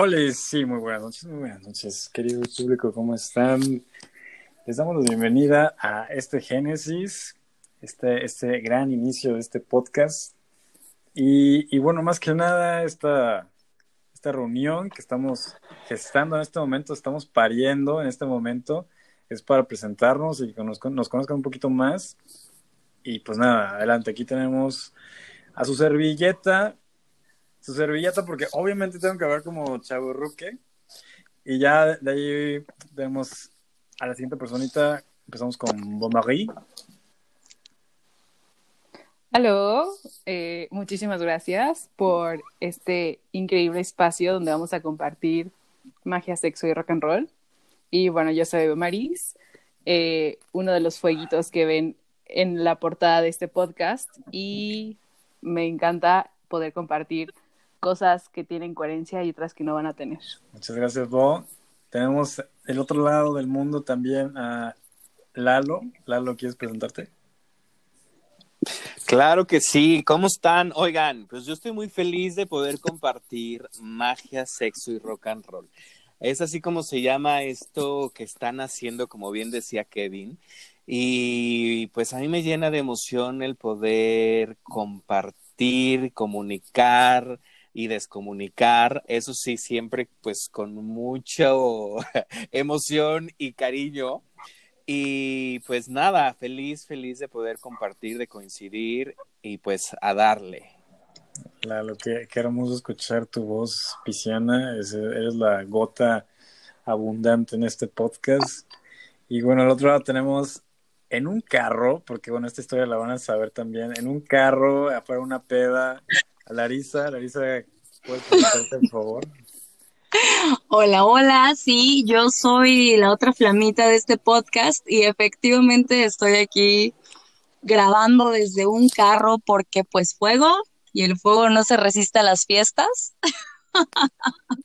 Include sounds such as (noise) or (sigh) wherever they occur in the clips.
Hola, sí, muy buenas noches, muy buenas noches, querido público, ¿cómo están? Les damos la bienvenida a este Génesis, este, este gran inicio de este podcast. Y, y bueno, más que nada, esta, esta reunión que estamos gestando en este momento, estamos pariendo en este momento, es para presentarnos y que nos, nos conozcan un poquito más. Y pues nada, adelante, aquí tenemos a su servilleta, su servilleta, porque obviamente tengo que hablar como Chavo Ruque. Y ya de ahí tenemos a la siguiente personita. Empezamos con Marie. Aló, eh, muchísimas gracias por este increíble espacio donde vamos a compartir magia, sexo y rock and roll. Y bueno, yo soy Maris, eh, uno de los fueguitos que ven en la portada de este podcast y me encanta poder compartir cosas que tienen coherencia y otras que no van a tener. Muchas gracias, Bo. Tenemos el otro lado del mundo también a Lalo. Lalo, ¿quieres presentarte? Claro que sí. ¿Cómo están? Oigan, pues yo estoy muy feliz de poder compartir magia, sexo y rock and roll. Es así como se llama esto que están haciendo, como bien decía Kevin. Y pues a mí me llena de emoción el poder compartir, comunicar, y descomunicar, eso sí, siempre pues con mucha (laughs) emoción y cariño. Y pues nada, feliz, feliz de poder compartir, de coincidir y pues a darle. Claro, qué, qué hermoso escuchar tu voz, Pisciana. eres la gota abundante en este podcast. Y bueno, al otro lado tenemos en un carro, porque bueno, esta historia la van a saber también, en un carro, afuera una peda, Larisa. Larisa, ¿puedes presentarte, por favor? Hola, hola, sí, yo soy la otra flamita de este podcast y efectivamente estoy aquí grabando desde un carro porque pues fuego y el fuego no se resiste a las fiestas.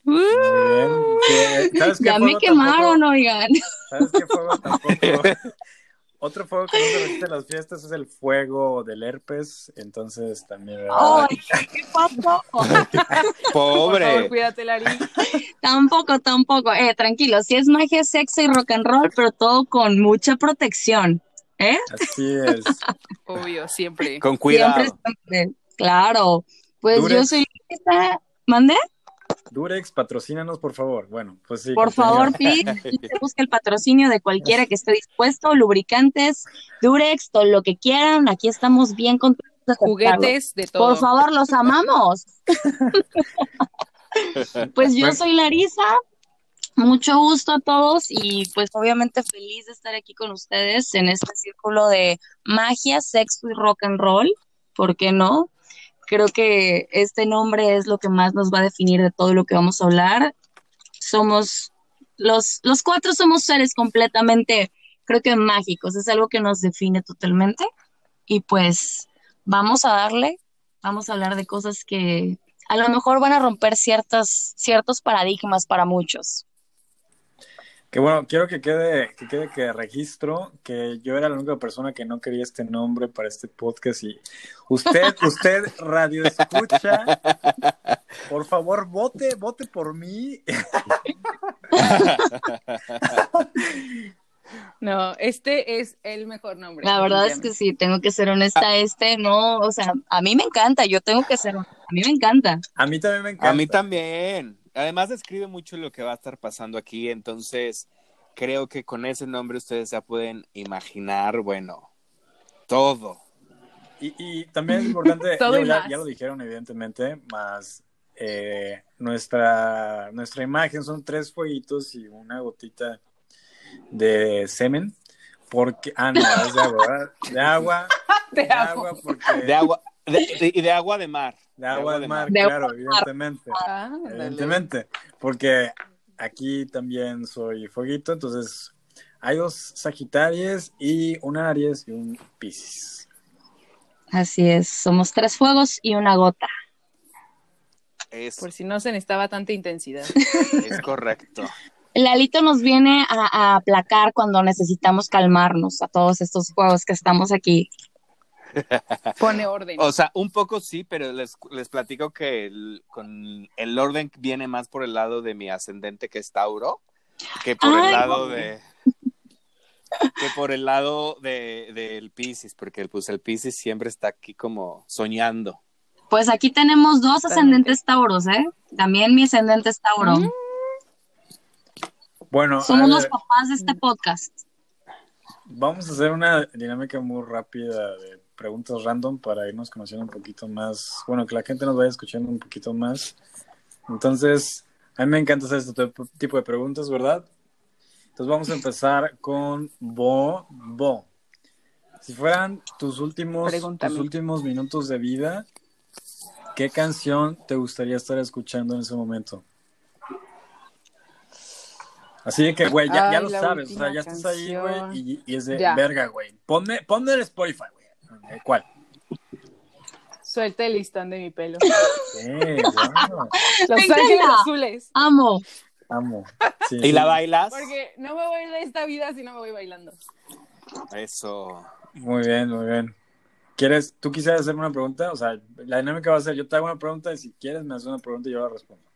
Muy bien. ya me quemaron, oigan. ¿Sabes qué fuego tampoco? (laughs) Otro fuego que no se resiste a las fiestas es el fuego del herpes, entonces también... ¡Ay, (laughs) qué pasó! (laughs) Pobre. Por favor, cuídate, Lari. (laughs) Tampoco, tampoco. Eh, tranquilo, sí es magia, sexo y rock and roll, pero todo con mucha protección, ¿eh? Así es. Obvio, siempre. Con cuidado. Siempre, siempre. Claro. Pues yo soy... ¿Mande? Durex, patrocínanos, por favor. Bueno, pues sí. Por favor, Pete, (laughs) busca el patrocinio de cualquiera que esté dispuesto, lubricantes, Durex, todo lo que quieran. Aquí estamos bien contentos. Juguetes de todo. Por favor, los amamos. (laughs) pues yo soy Larisa. Mucho gusto a todos y pues obviamente feliz de estar aquí con ustedes en este círculo de magia, sexo y rock and roll. ¿Por qué no? Creo que este nombre es lo que más nos va a definir de todo lo que vamos a hablar. Somos, los, los cuatro somos seres completamente, creo que mágicos, es algo que nos define totalmente. Y pues vamos a darle, vamos a hablar de cosas que a lo mejor van a romper ciertas, ciertos paradigmas para muchos. Que bueno, quiero que quede, que quede que registro que yo era la única persona que no quería este nombre para este podcast y usted, (laughs) usted radio escucha, (laughs) por favor vote, vote por mí. (laughs) No, este es el mejor nombre. La verdad es que sí, tengo que ser honesta, este no, o sea, a mí me encanta, yo tengo que ser, a mí me encanta. A mí también me encanta. A mí también además describe mucho lo que va a estar pasando aquí, entonces creo que con ese nombre ustedes ya pueden imaginar, bueno, todo. Y, también es importante, (laughs) ya, lo dijeron evidentemente, más eh, nuestra, nuestra imagen son tres fueguitos y una gotita de semen, porque, ah, no, es de agua, de agua, (laughs) de, agua, porque... de agua, y de agua de mar. De agua de mar, claro, evidentemente. Ah, evidentemente, porque aquí también soy fueguito, entonces hay dos Sagitarios y un Aries y un Piscis. Así es, somos tres fuegos y una gota. Por si no se necesitaba tanta intensidad. (laughs) Es correcto. El alito nos viene a, a aplacar cuando necesitamos calmarnos a todos estos juegos que estamos aquí (laughs) Pone orden. O sea, un poco sí, pero les, les platico que el, con el orden viene más por el lado de mi ascendente que es Tauro, que por Ay, el lado de que por el lado de del Piscis, porque pues el Piscis siempre está aquí como soñando. Pues aquí tenemos dos ascendentes tauros, ¿eh? También mi ascendente es tauro. Mm. Bueno, Somos los papás de este podcast. vamos a hacer una dinámica muy rápida de preguntas random para irnos conociendo un poquito más. Bueno, que la gente nos vaya escuchando un poquito más. Entonces, a mí me encanta hacer este tipo- de preguntas, ¿verdad? Entonces vamos a empezar con Bo. Bo. Si fueran tus últimos, Pregúntame. tus últimos minutos de vida, ¿qué canción te gustaría estar escuchando en ese momento? Así de que, güey, ya, lo sabes, o sea, ya estás ahí, güey, y, y es de Ya. verga, güey. Ponme, ponme el Spotify, güey. Eh, ¿Cuál? Suelta el listón de mi pelo. Eh, wow. Los ángeles azules. Amo. Amo. Sí, ¿Y sí. la bailas? Porque no me voy de esta vida si no me voy bailando. Eso. Muy bien, muy bien. ¿Quieres, tú quisieras hacerme una pregunta? O sea, la dinámica va a ser, yo te hago una pregunta y si quieres me haces una pregunta y yo la respondo.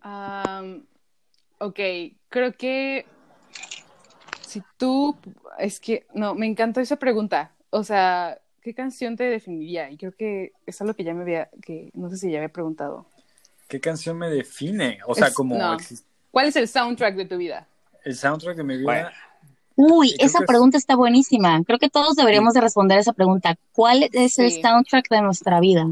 Am, ok, creo que si tú, es que, no, me encantó esa pregunta. O sea, ¿qué canción te definiría? Y creo que es algo que ya me había, que no sé si ya había preguntado. ¿Qué canción me define? O sea, Es- como no. ¿Cuál es el soundtrack de tu vida? el soundtrack de mi vida. Bueno. Uy, esa es- pregunta está buenísima. Creo que todos deberíamos de responder esa pregunta. ¿Cuál es el soundtrack de nuestra vida?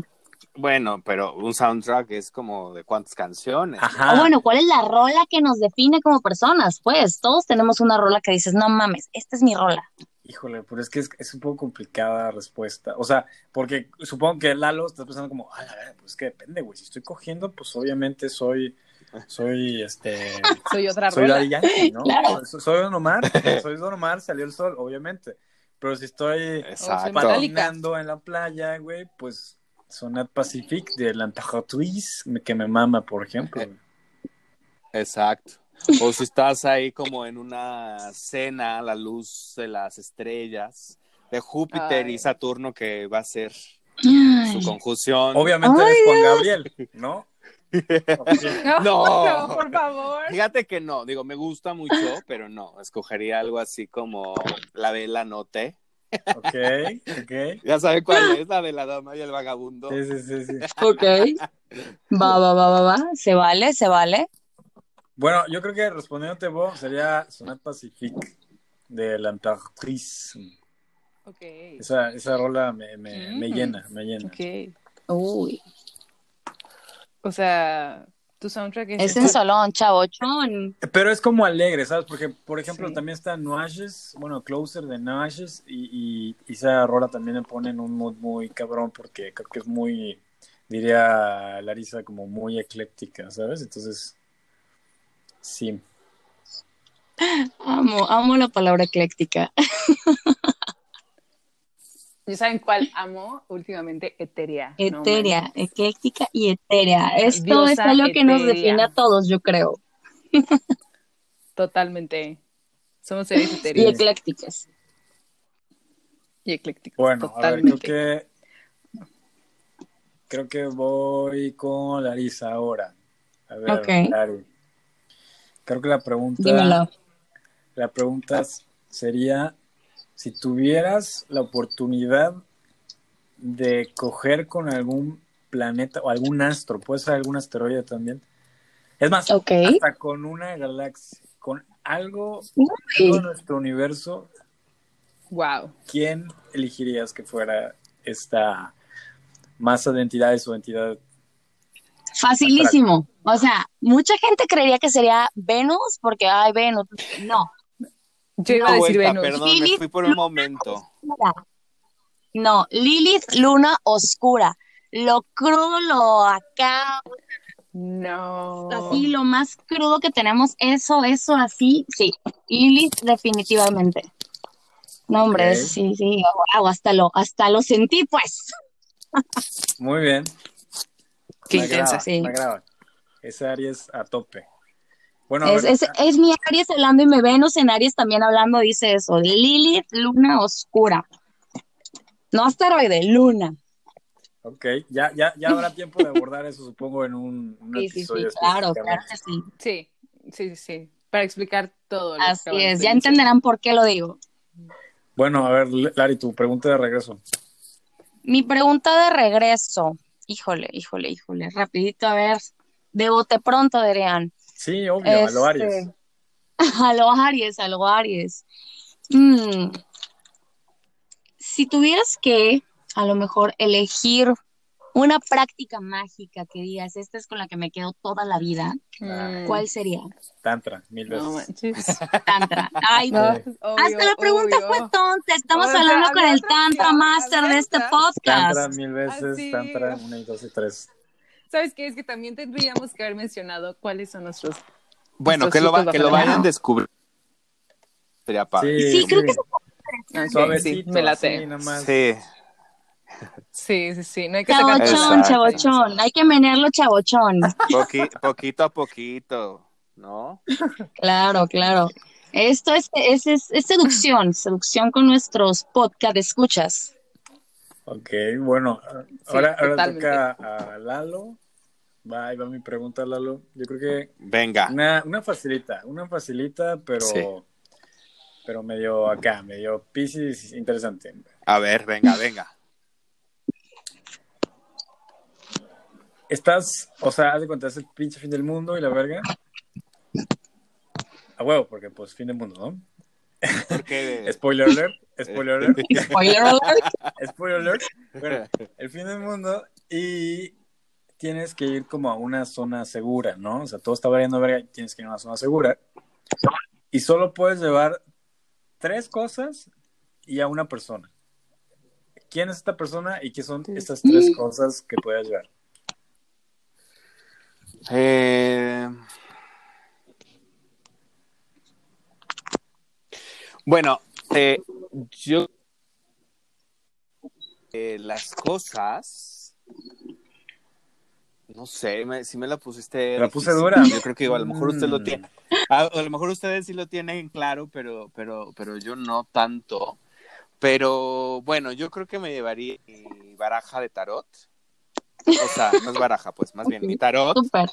Bueno, pero un soundtrack es como de cuántas canciones. Ajá. O bueno, ¿cuál es la rola que nos define como personas? Pues todos tenemos una rola que dices, no mames, esta es mi rola. Híjole, pero es que es, es un poco complicada la respuesta. O sea, porque supongo que Lalo está pensando como, a la verdad, pues es que depende, güey. Si estoy cogiendo, pues obviamente soy, soy, este, (laughs) Soy otra soy rola. Daddy Yankee, ¿no? Claro. Soy, soy Don Omar, (laughs) soy Don Omar, salió el sol, obviamente. Pero si estoy patinando en la playa, güey, pues Sonat Pacific de l'Imperatrice, que me mama, por ejemplo. güey. Exacto. O si estás ahí como en una cena la luz de las estrellas de Júpiter Ay. y Saturno que va a ser Ay. su conjunción. Obviamente Ay, eres Juan Gabriel, ¿no? (laughs) No, No. no, por favor. Fíjate que no, digo, me gusta mucho, pero no, escogería algo así como la de la noté. Ok, ok. (laughs) Ya sabe cuál es, la de la dama y el vagabundo. Sí, sí, sí, sí. (laughs) Ok. Va, va, va, va, va. Se vale, se vale. Bueno, yo creo que respondiéndote vos sería Sonat Pacific de l'Imperatrice. Ok. Esa, esa rola me, me, me Mm. llena, me llena. Ok. Uy. O sea, tu soundtrack es. Es en Solón, chavochón. Pero es como alegre, ¿sabes? Porque, por ejemplo, Sí. también está Nuages, bueno, Closer de Nuages, y, y, y esa rola también me pone en un mood muy cabrón, porque creo que es muy, diría Larisa, como muy ecléctica, ¿sabes? Entonces, sí. Amo, amo la palabra ecléctica. (laughs) ¿Y saben cuál amo últimamente? Eteria. No Etérea, ecléctica y etérea. Esto Diosa es algo que nos define a todos, yo creo. Totalmente. Somos seres Y etéreos eclécticas. y eclécticos. Bueno, a ver, creo que, creo que voy con Larisa ahora. A ver, Ok. Lari. Creo que la pregunta... Dímelo. La pregunta sería, si tuvieras la oportunidad de coger con algún planeta o algún astro, puede ser algún asteroide también. Es más, hasta con una galaxia, con algo de nuestro universo, Wow. ¿quién elegirías que fuera esta masa de entidades o entidad? Facilísimo. O sea, mucha gente creería que sería Venus porque, ay, Venus. No, Yo iba a decir vuelta, Venus. perdón, me fui por un momento. no. Lilith, luna oscura. Lo crudo, lo acá, No. así, lo más crudo que tenemos, eso, eso, así, sí. Lilith, definitivamente. No, hombre, sí, sí, wow, hasta lo, hasta lo sentí, pues. Muy bien. Qué Me intensa. agrada, sí. Me agrada. Ese Aries a tope. Bueno, Es, es, es mi Aries hablando y mi Venus en Aries también hablando dice eso. Lilith, luna oscura. No asteroide, luna. Ok, ya, ya, ya habrá tiempo de abordar eso, supongo, en un, un Sí, sí, sí, episodio claro, claro que sí. Sí, sí, sí, sí. Para explicar todo. Así es, ya entenderán por qué lo digo. Bueno, a ver, Lari, tu pregunta de regreso. Mi pregunta de regreso. Híjole, híjole, híjole. Rapidito, a ver. De bote pronto, Adrián. Sí, obvio, a lo Aries. Este, (laughs) A lo Aries, a lo Aries. Mm. Si tuvieras que, a lo mejor, elegir una práctica mágica que digas, esta es con la que me quedo toda la vida, Mm. ¿cuál sería? Tantra, mil veces. No manches. (laughs) Tantra. Ay, No, Sí. obvio, hasta la pregunta obvio. fue tonta. Estamos hablando con el Tantra Master de este podcast. Tantra mil veces, Así. Tantra una y dos y tres. ¿Sabes qué? Es que también tendríamos que haber mencionado cuáles son nuestros. Bueno, que lo, va- que lo vayan descubriendo. Sería padre. Sí, Sí, sí. creo que Ah, sí, Suavecito, me late. Sí. Sí, sí, sí. No hay que Exacto. chavochón. Hay que menearlo chavochón. Poqui- poquito a poquito, ¿no? Claro, claro. Esto es, es, es, es seducción, seducción con nuestros podcast escuchas. Ok, bueno, ahora, ahora totalmente. toca a Lalo. Va, ahí va mi pregunta, Lalo. Yo creo que Venga. una, una facilita, una facilita, pero, Sí. pero medio acá, medio piscis interesante. A ver, venga, venga. Estás, o sea, haz de cuenta, es el pinche fin del mundo y la verga. A huevo, porque pues fin del mundo, ¿no? Porque (laughs) Spoiler alert, spoiler alert, Spoiler alert. (laughs) spoiler alert. Bueno, el fin del mundo y tienes que ir como a una zona segura, ¿no? O sea, todo está valiendo verga y tienes que ir a una zona segura. Y solo puedes llevar tres cosas y a una persona. ¿Quién es esta persona y qué son estas tres cosas que puedes llevar? Eh, Bueno, eh, yo eh, las cosas, no sé, me- si me la pusiste. La puse difícil. dura. Yo creo que a lo mejor usted lo Mm. tiene. A, a lo mejor ustedes sí lo tienen claro, pero, pero, pero yo no tanto. Pero bueno, yo creo que me llevaría mi baraja de tarot. O sea, no es baraja, pues más bien mi tarot. Súper.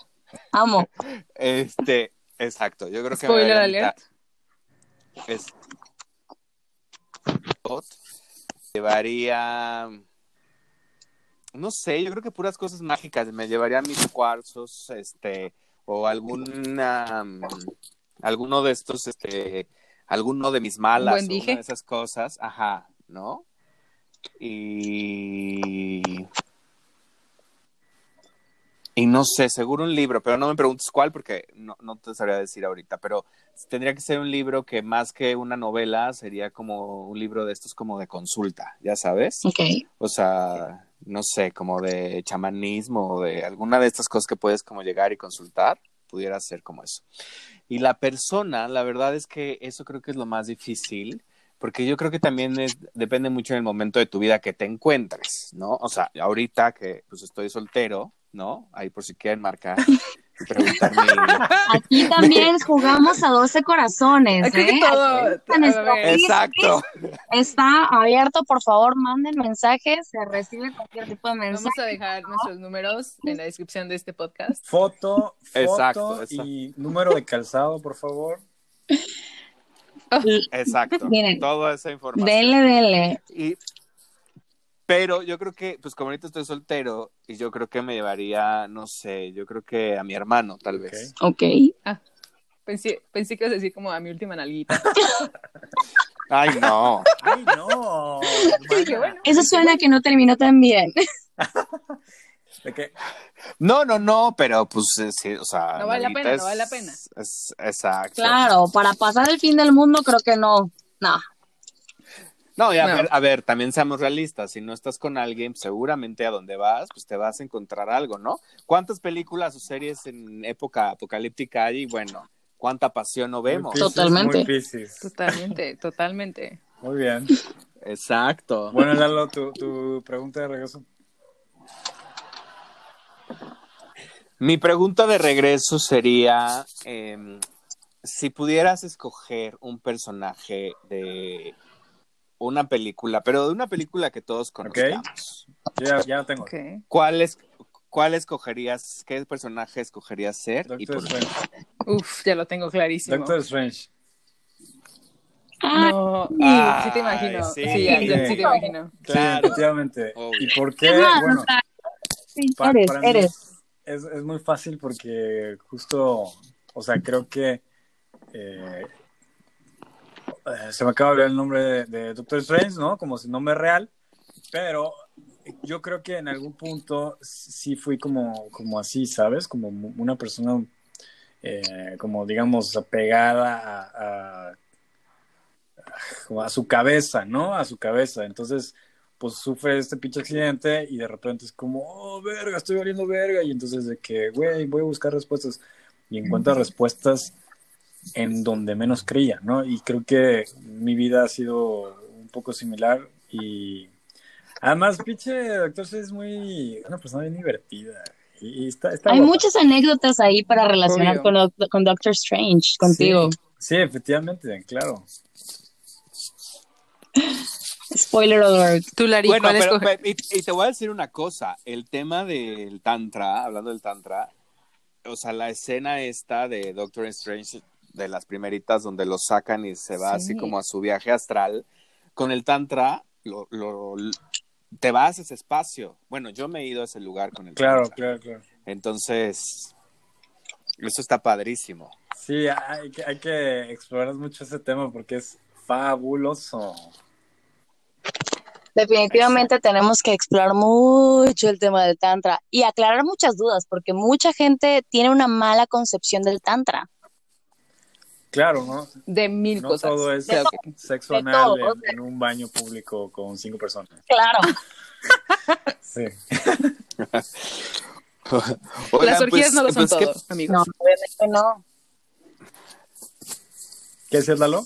Amo. Este, exacto. Yo creo que me Spoiler llevaría mi alert. es llevaría no sé, yo creo que puras cosas mágicas. Me llevaría mis cuarzos, este, o alguna mm, alguno de estos, este, alguno de mis malas, buen o dije. una de esas cosas, ajá, ¿no? Y y no sé, seguro un libro, pero no me preguntes cuál porque no, no te sabría decir ahorita, pero tendría que ser un libro que más que una novela sería como un libro de estos como de consulta, ya sabes. Ok. O sea, no sé, como de chamanismo o de alguna de estas cosas que puedes como llegar y consultar, pudiera ser como eso. Y la persona, la verdad es que eso creo que es lo más difícil, porque yo creo que también depende mucho del momento de tu vida que te encuentres, ¿no? O sea, ahorita que pues estoy soltero, ¿no? Ahí por si quieren marcar (laughs) preguntarme. (laughs) Aquí también jugamos a 12 corazones. ¿eh? todo- Exacto. está abierto. Por favor, manden mensajes. Se recibe cualquier tipo de mensaje. Vamos a dejar nuestros números en la descripción de este podcast. Foto, foto Exacto, exacto. y número de calzado, por favor. Exacto. Miren, Toda esa información. Dele, dele. Y, pero yo creo que, pues como ahorita estoy soltero, y yo creo que me llevaría, no sé, yo creo que a mi hermano, tal Ok. vez. Ok. Pensé, pensé que ibas a decir como a mi última nalguita. (laughs) Ay, no. ¡Ay, no! (laughs) Dije, bueno. Eso suena que no terminó tan bien. (laughs) ¿De qué? No, no, no, pero pues sí, o sea. No vale la pena, es- no vale la pena. es- exacto. Claro, para pasar el fin del mundo creo que no. No. No, y a, No. Ver, a ver, también seamos realistas. Si no estás con alguien, seguramente a donde vas, pues te vas a encontrar algo, ¿no? ¿Cuántas películas o series en época apocalíptica hay? Y bueno, ¿cuánta pasión no vemos? Totalmente. Totalmente, (laughs) totalmente. Muy bien. Exacto. Bueno, Lalo, tu, tu pregunta de regreso. Mi pregunta de regreso sería, em, si pudieras escoger un personaje de una película, pero de una película que todos conozcamos. Yo ya, ya tengo. ¿Cuál, es, ¿Cuál escogerías, qué personaje escogerías ser? y Doctor por? Strange. Uf, ya lo tengo clarísimo. Doctor Strange. No, Ay, sí te imagino. sí. Sí, ya, ya sí te imagino. Sí, Claro. efectivamente. Obvio. ¿Y por qué? Bueno, eres, eres. Es, es muy fácil porque justo, o sea, creo que eh, eh, se me acaba de olvidar el nombre de, de Doctor Strange, ¿no? Como su nombre real, pero yo creo que en algún punto sí fui como, como así, ¿sabes? Como una persona, eh, como digamos, apegada a, a, como a su cabeza, ¿no? A su cabeza. Entonces, pues sufre este pinche accidente y de repente es como, oh, verga, estoy valiendo verga. Y entonces de que, güey, voy a buscar respuestas. Y encuentra respuestas en donde menos creía, ¿no? Y creo que mi vida ha sido un poco similar y además, pinche doctor Strange es muy, una persona bien divertida. Y, y está, está Hay guapa. muchas anécdotas ahí para relacionar Obvio. con, Doc- con Doctor Strange, contigo. Sí, sí, efectivamente, claro. Spoiler alert. Tú, Lari, Bueno, ¿cuál pero, escoge- pe- y, y te voy a decir una cosa, el tema del tantra, hablando del tantra, o sea, la escena esta de Doctor Strange, de las primeritas donde lo sacan y se va Sí. así como a su viaje astral, con el tantra, lo, lo- te vas a ese espacio. Bueno, yo me he ido a ese lugar con el Claro, tantra. claro, claro. Entonces, eso está padrísimo. Sí, hay que, hay que explorar mucho ese tema porque es fabuloso. Definitivamente tenemos que explorar mucho el tema del Tantra y aclarar muchas dudas, porque mucha gente tiene una mala concepción del Tantra. Claro, ¿no? de mil No cosas. todo es sexo de anal todo, en, un baño público con cinco personas. Claro. (laughs) Sí. (laughs) Oigan, Las orgías pues- no lo son pues, ¿qué- todo, amigos. No, obviamente no. ¿Qué decías, Lalo?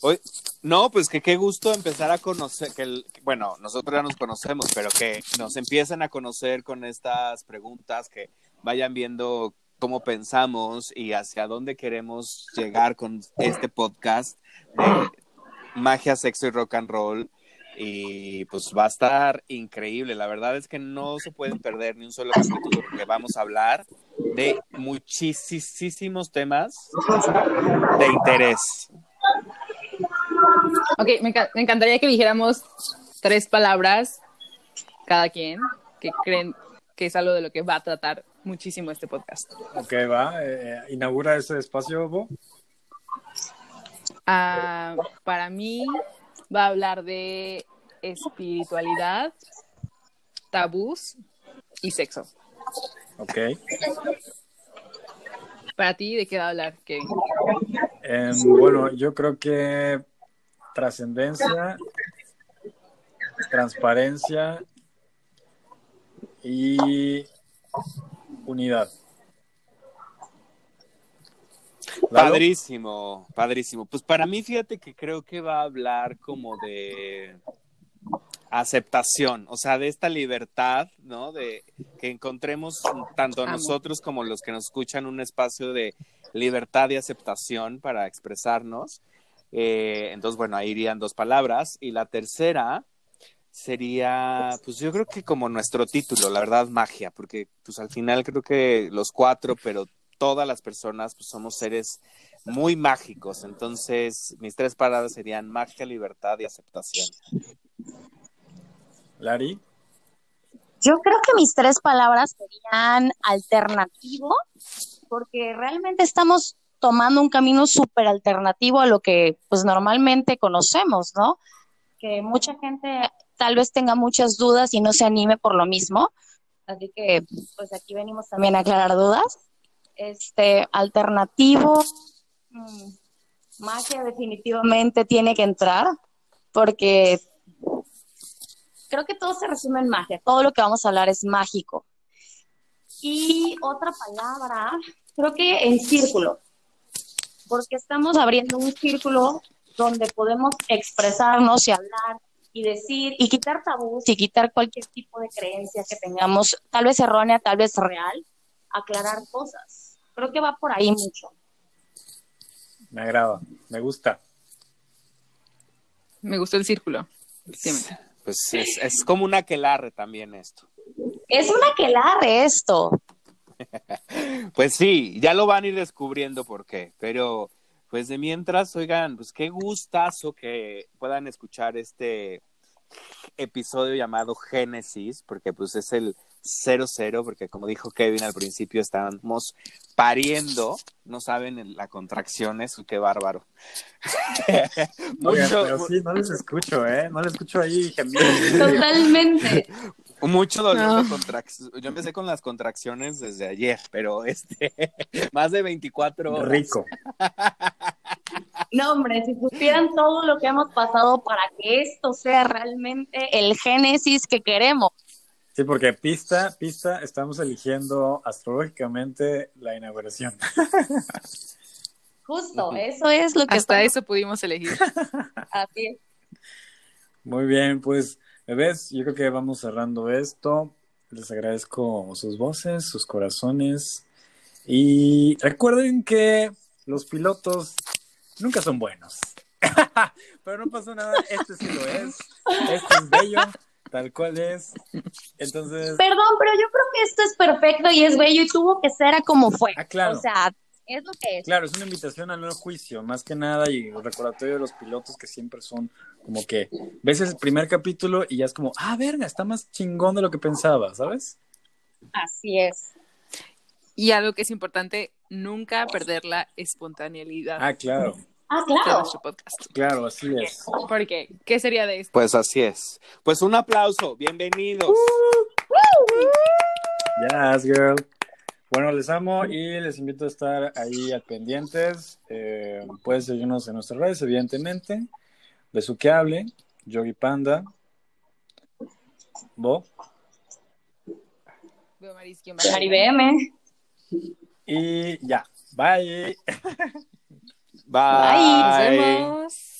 Hoy, no, pues que qué gusto empezar a conocer, que el- bueno, nosotros ya nos conocemos, pero que nos empiecen a conocer con estas preguntas, que vayan viendo cómo pensamos y hacia dónde queremos llegar con este podcast de magia, sexo y rock and roll. Y pues va a estar increíble. La verdad es que no se pueden perder ni un solo capítulo porque vamos a hablar de muchísimos temas de interés. Ok, me, enca- me encantaría que dijéramos tres palabras cada quien que creen que es algo de lo que va a tratar muchísimo este podcast. Ok, va. eh, inaugura ese espacio, Bo. Ah, para mí va a hablar de espiritualidad, tabús y sexo. Ok. Para ti, ¿de qué va a hablar, Kevin? Em, bueno, yo creo que trascendencia, transparencia y unidad. Lalo. Padrísimo, padrísimo. Pues para mí, fíjate que creo que va a hablar como de aceptación, o sea, de esta libertad, ¿no? De que encontremos tanto Amo. nosotros como los que nos escuchan un espacio de libertad y aceptación para expresarnos. Eh, entonces, bueno, ahí irían dos palabras. Y la tercera sería, pues yo creo que como nuestro título, la verdad, magia, porque pues al final creo que los cuatro, pero todas las personas pues somos seres muy mágicos. Entonces, mis tres palabras serían magia, libertad y aceptación. Lari. Yo creo que mis tres palabras serían alternativo, porque realmente estamos tomando un camino súper alternativo a lo que pues normalmente conocemos, ¿no? Que mucha gente tal vez tenga muchas dudas y no se anime por lo mismo. Así que pues aquí venimos también a aclarar dudas. Este, alternativo, mm, magia definitivamente tiene que entrar, porque creo que todo se resume en magia. Todo lo que vamos a hablar es mágico. Y otra palabra, creo que en círculo, porque estamos abriendo un círculo donde podemos expresarnos y hablar y decir y quitar tabús y quitar cualquier tipo de creencia que tengamos, tal vez errónea, tal vez real, aclarar cosas. Creo que va por ahí mucho. Me agrada, me gusta. Me gustó el círculo. Pues es, es como una aquelarre también esto. Es una aquelarre esto. (laughs) Pues sí, ya lo van a ir descubriendo por qué, pero pues de mientras, oigan, pues qué gustazo que puedan escuchar este episodio llamado Génesis, porque pues es el 00, porque como dijo Kevin al principio, estábamos pariendo, no saben la contracción, eso qué bárbaro. (laughs) Oigan, mucho, pero sí, no les escucho, ¿eh? No les escucho ahí. Totalmente. (laughs) mucho dolor No. de contracción. Yo empecé con las contracciones desde ayer, pero este, (laughs) más de 24 horas. Rico. No, hombre, si supieran todo lo que hemos pasado para que esto sea realmente el génesis que queremos. Sí, porque pista, pista, estamos eligiendo astrológicamente la inauguración. (laughs) Justo, eso es lo que Hasta estamos eso pudimos elegir. (laughs) así es. Muy bien, pues, bebés, yo creo que vamos cerrando esto. Les agradezco sus voces, sus corazones. Y recuerden que los pilotos nunca son buenos. (laughs) Pero no pasa nada, este sí lo es. Este es bello, tal cual es. Entonces, Perdón, pero yo creo que esto es perfecto y es bello y tuvo que ser a como fue. Ah, claro. O sea, es lo que es. Claro, es una invitación al no juicio, más que nada, y el recordatorio de los pilotos que siempre son como que ves el primer capítulo y ya es como, ah, verga, está más chingón de lo que pensaba, ¿sabes? Así es. Y algo que es importante, nunca perder la espontaneidad Ah, claro, Ah, claro. nuestro podcast. claro, así es. Porque, ¿qué sería de esto? Pues así es. Pues un aplauso, bienvenidos. Yes, girl. Bueno, les amo y les invito a estar ahí al pendientes. Eh, pueden seguirnos en nuestras redes, evidentemente. Besuqueable, Yogi Panda, Bo. Veo Maris, ¿quién va? Mari BM. Y ya, bye. Bye. Nos vemos.